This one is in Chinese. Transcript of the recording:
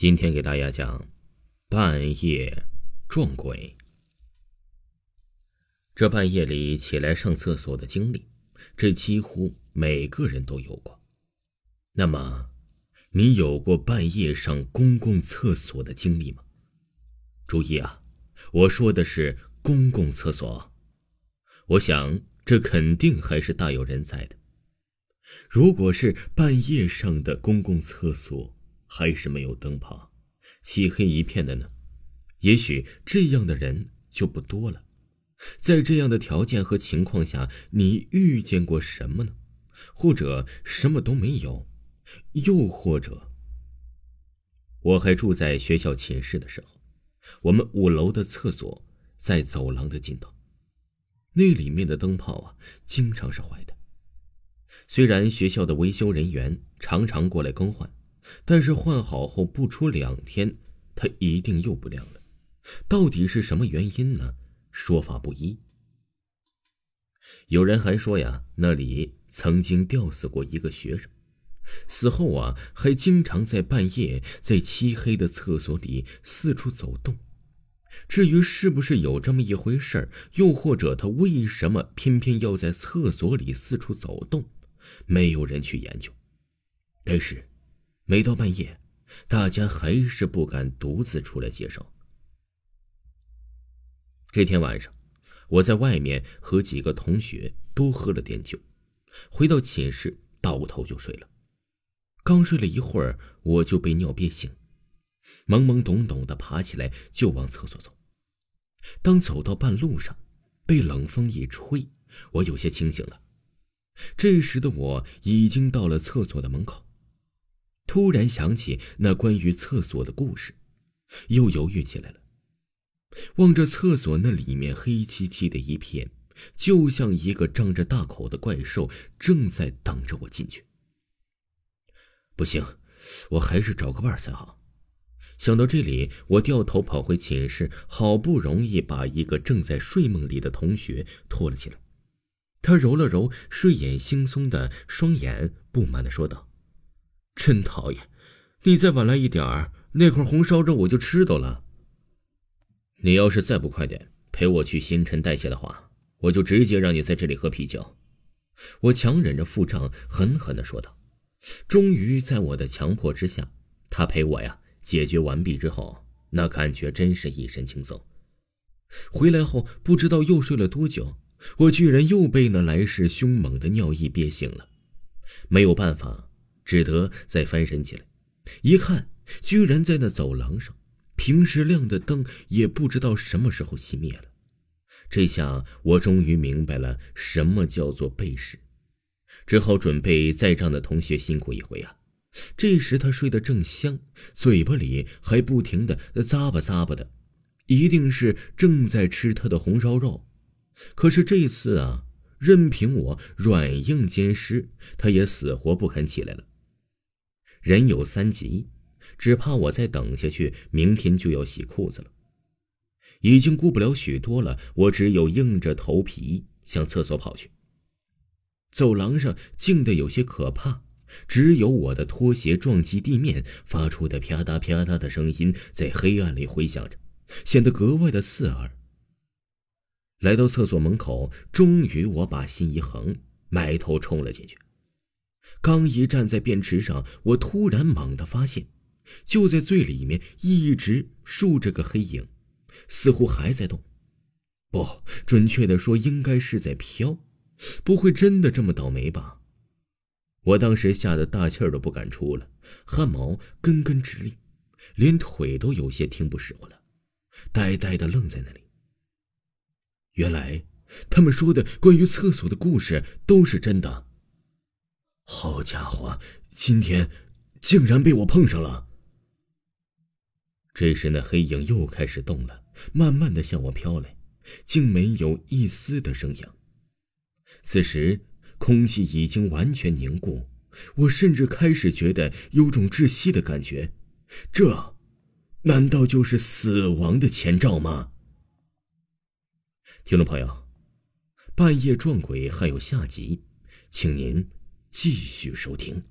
今天给大家讲半夜撞鬼。这半夜里起来上厕所的经历，这几乎每个人都有过。那么，你有过半夜上公共厕所的经历吗？注意啊，我说的是公共厕所。我想这肯定还是大有人在的。如果是半夜上的公共厕所，还是没有灯泡，漆黑一片的呢？也许这样的人就不多了。在这样的条件和情况下，你遇见过什么呢？或者什么都没有？又或者，我还住在学校寝室的时候，我们五楼的厕所在走廊的尽头，那里面的灯泡啊，经常是坏的。虽然学校的维修人员常常过来更换。但是换好后不出两天，它一定又不亮了。到底是什么原因呢？说法不一。有人还说呀，那里曾经吊死过一个学生，死后啊还经常在半夜在漆黑的厕所里四处走动。至于是不是有这么一回事儿，又或者他为什么偏偏要在厕所里四处走动，没有人去研究。但是。每到半夜，大家还是不敢独自出来接手。这天晚上，我在外面和几个同学多喝了点酒，回到寝室倒头就睡了。刚睡了一会儿，我就被尿憋醒，懵懵懂懂的爬起来就往厕所走。当走到半路上，被冷风一吹，我有些清醒了。这时的我已经到了厕所的门口。突然想起那关于厕所的故事，又犹豫起来了。望着厕所那里面黑漆漆的一片，就像一个张着大口的怪兽正在等着我进去。不行，我还是找个伴才好。想到这里，我掉头跑回寝室，好不容易把一个正在睡梦里的同学拖了起来。他揉了揉睡眼惺忪的双眼，不满的说道。真讨厌！你再晚来一点儿，那块红烧肉我就吃到了。你要是再不快点陪我去新陈代谢的话，我就直接让你在这里喝啤酒。我强忍着腹胀，狠狠的说道。终于在我的强迫之下，他陪我呀解决完毕之后，那感觉真是一身轻松。回来后不知道又睡了多久，我居然又被那来势凶猛的尿意憋醒了。没有办法。只得再翻身起来，一看，居然在那走廊上，平时亮的灯也不知道什么时候熄灭了。这下我终于明白了什么叫做背时，只好准备再让那同学辛苦一回啊。这时他睡得正香，嘴巴里还不停的咂巴咂巴的，一定是正在吃他的红烧肉。可是这次啊，任凭我软硬兼施，他也死活不肯起来了。人有三急，只怕我再等下去，明天就要洗裤子了。已经顾不了许多了，我只有硬着头皮向厕所跑去。走廊上静得有些可怕，只有我的拖鞋撞击地面发出的啪嗒啪嗒的声音在黑暗里回响着，显得格外的刺耳。来到厕所门口，终于我把心一横，埋头冲了进去。刚一站在便池上，我突然猛地发现，就在最里面一直竖着个黑影，似乎还在动。不，准确的说，应该是在飘。不会真的这么倒霉吧？我当时吓得大气儿都不敢出了，汗毛根根直立，连腿都有些听不使唤了，呆呆的愣在那里。原来，他们说的关于厕所的故事都是真的。好家伙，今天竟然被我碰上了！这时，那黑影又开始动了，慢慢的向我飘来，竟没有一丝的声响。此时，空气已经完全凝固，我甚至开始觉得有种窒息的感觉。这，难道就是死亡的前兆吗？听众朋友，半夜撞鬼还有下集，请您。继续收听。